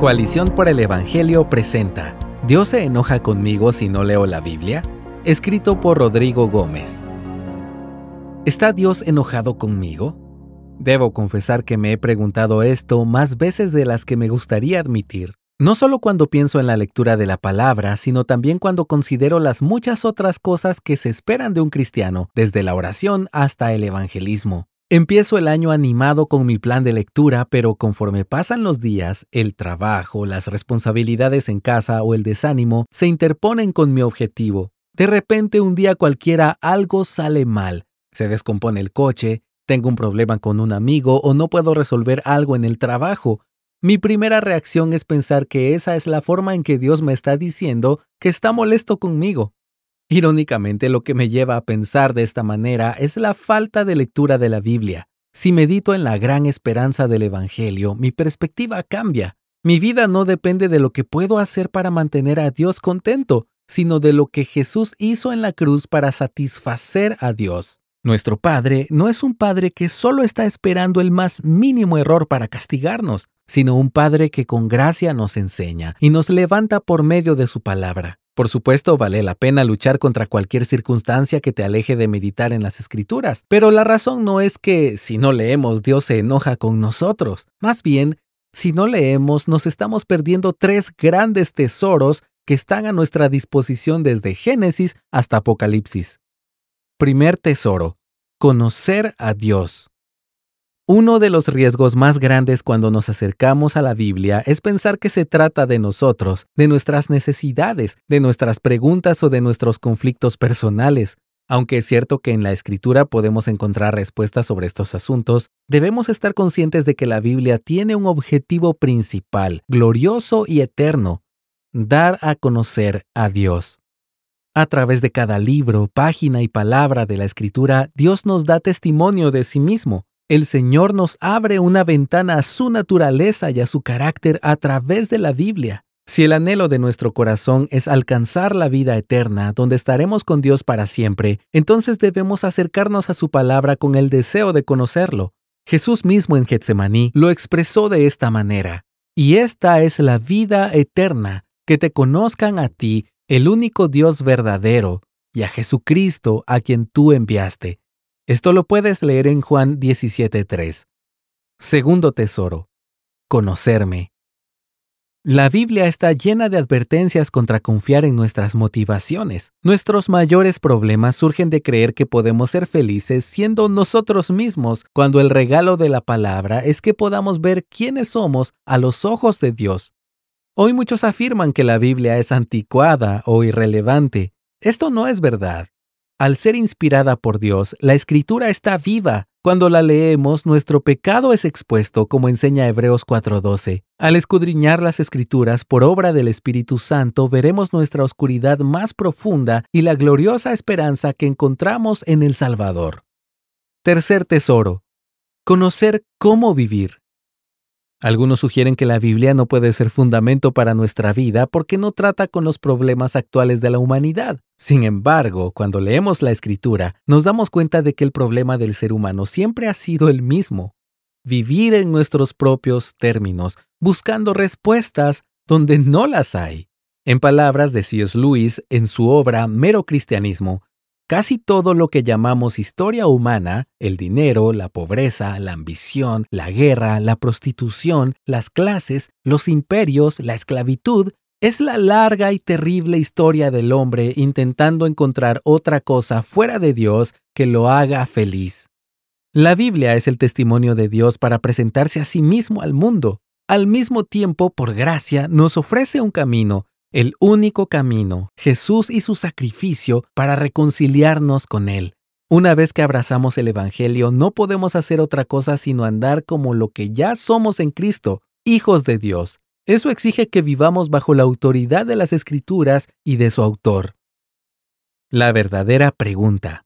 Coalición por el Evangelio presenta ¿Dios se enoja conmigo si no leo la Biblia? Escrito por Rodrigo Gómez. ¿Está Dios enojado conmigo? Debo confesar que me he preguntado esto más veces de las que me gustaría admitir. No solo cuando pienso en la lectura de la palabra, sino también cuando considero las muchas otras cosas que se esperan de un cristiano, desde la oración hasta el evangelismo. Empiezo el año animado con mi plan de lectura, pero conforme pasan los días, el trabajo, las responsabilidades en casa o el desánimo se interponen con mi objetivo. De repente un día cualquiera algo sale mal. Se descompone el coche, tengo un problema con un amigo o no puedo resolver algo en el trabajo. Mi primera reacción es pensar que esa es la forma en que Dios me está diciendo que está molesto conmigo. Irónicamente, lo que me lleva a pensar de esta manera es la falta de lectura de la Biblia. Si medito en la gran esperanza del Evangelio, mi perspectiva cambia. Mi vida no depende de lo que puedo hacer para mantener a Dios contento, sino de lo que Jesús hizo en la cruz para satisfacer a Dios. Nuestro Padre no es un Padre que solo está esperando el más mínimo error para castigarnos, sino un Padre que con gracia nos enseña y nos levanta por medio de su palabra. Por supuesto, vale la pena luchar contra cualquier circunstancia que te aleje de meditar en las escrituras, pero la razón no es que si no leemos Dios se enoja con nosotros. Más bien, si no leemos nos estamos perdiendo tres grandes tesoros que están a nuestra disposición desde Génesis hasta Apocalipsis. Primer tesoro, conocer a Dios. Uno de los riesgos más grandes cuando nos acercamos a la Biblia es pensar que se trata de nosotros, de nuestras necesidades, de nuestras preguntas o de nuestros conflictos personales. Aunque es cierto que en la escritura podemos encontrar respuestas sobre estos asuntos, debemos estar conscientes de que la Biblia tiene un objetivo principal, glorioso y eterno, dar a conocer a Dios. A través de cada libro, página y palabra de la Escritura, Dios nos da testimonio de sí mismo. El Señor nos abre una ventana a su naturaleza y a su carácter a través de la Biblia. Si el anhelo de nuestro corazón es alcanzar la vida eterna, donde estaremos con Dios para siempre, entonces debemos acercarnos a su palabra con el deseo de conocerlo. Jesús mismo en Getsemaní lo expresó de esta manera. Y esta es la vida eterna, que te conozcan a ti, el único Dios verdadero, y a Jesucristo a quien tú enviaste. Esto lo puedes leer en Juan 17.3. Segundo tesoro. Conocerme. La Biblia está llena de advertencias contra confiar en nuestras motivaciones. Nuestros mayores problemas surgen de creer que podemos ser felices siendo nosotros mismos, cuando el regalo de la palabra es que podamos ver quiénes somos a los ojos de Dios. Hoy muchos afirman que la Biblia es anticuada o irrelevante. Esto no es verdad. Al ser inspirada por Dios, la escritura está viva. Cuando la leemos, nuestro pecado es expuesto, como enseña Hebreos 4:12. Al escudriñar las escrituras por obra del Espíritu Santo, veremos nuestra oscuridad más profunda y la gloriosa esperanza que encontramos en el Salvador. Tercer tesoro. Conocer cómo vivir. Algunos sugieren que la Biblia no puede ser fundamento para nuestra vida porque no trata con los problemas actuales de la humanidad. Sin embargo, cuando leemos la escritura, nos damos cuenta de que el problema del ser humano siempre ha sido el mismo. Vivir en nuestros propios términos, buscando respuestas donde no las hay. En palabras de C.S. Lewis en su obra Mero Cristianismo, Casi todo lo que llamamos historia humana, el dinero, la pobreza, la ambición, la guerra, la prostitución, las clases, los imperios, la esclavitud, es la larga y terrible historia del hombre intentando encontrar otra cosa fuera de Dios que lo haga feliz. La Biblia es el testimonio de Dios para presentarse a sí mismo al mundo. Al mismo tiempo, por gracia, nos ofrece un camino el único camino, Jesús y su sacrificio para reconciliarnos con Él. Una vez que abrazamos el Evangelio, no podemos hacer otra cosa sino andar como lo que ya somos en Cristo, hijos de Dios. Eso exige que vivamos bajo la autoridad de las Escrituras y de su autor. La verdadera pregunta.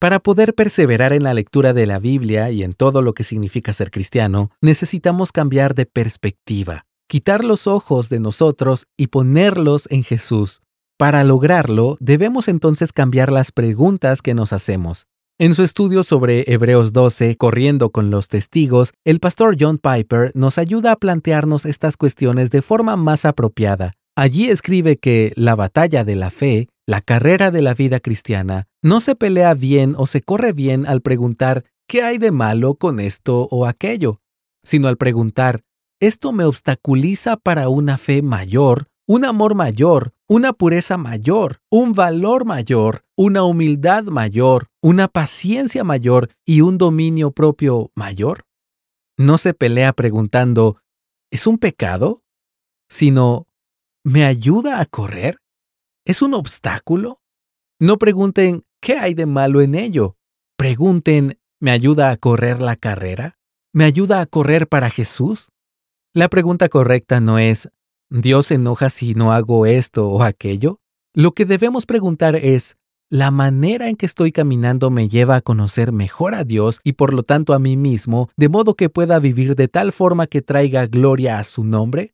Para poder perseverar en la lectura de la Biblia y en todo lo que significa ser cristiano, necesitamos cambiar de perspectiva quitar los ojos de nosotros y ponerlos en Jesús. Para lograrlo, debemos entonces cambiar las preguntas que nos hacemos. En su estudio sobre Hebreos 12, Corriendo con los Testigos, el pastor John Piper nos ayuda a plantearnos estas cuestiones de forma más apropiada. Allí escribe que la batalla de la fe, la carrera de la vida cristiana, no se pelea bien o se corre bien al preguntar ¿qué hay de malo con esto o aquello? sino al preguntar ¿esto me obstaculiza para una fe mayor un amor mayor, una pureza mayor, un valor mayor, una humildad mayor, una paciencia mayor y un dominio propio mayor? No se pelea preguntando, ¿es un pecado? Sino, ¿me ayuda a correr? ¿Es un obstáculo? No pregunten, ¿qué hay de malo en ello? Pregunten, ¿me ayuda a correr la carrera? ¿Me ayuda a correr para Jesús? La pregunta correcta no es, ¿Dios se enoja si no hago esto o aquello? Lo que debemos preguntar es, ¿la manera en que estoy caminando me lleva a conocer mejor a Dios y por lo tanto a mí mismo, de modo que pueda vivir de tal forma que traiga gloria a su nombre?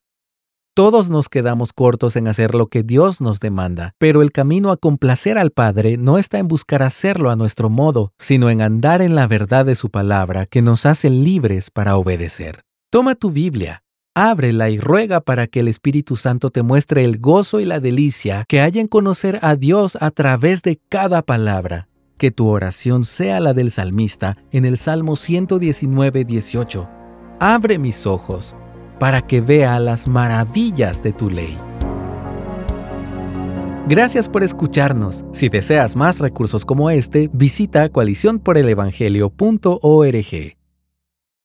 Todos nos quedamos cortos en hacer lo que Dios nos demanda, pero el camino a complacer al Padre no está en buscar hacerlo a nuestro modo, sino en andar en la verdad de su palabra que nos hace libres para obedecer. Toma tu Biblia, Ábrela y ruega para que el Espíritu Santo te muestre el gozo y la delicia que hay en conocer a Dios a través de cada palabra. Que tu oración sea la del salmista en el Salmo 119, 18. Abre mis ojos para que vea las maravillas de tu ley. Gracias por escucharnos. Si deseas más recursos como este, visita coaliciónporelevangelio.org.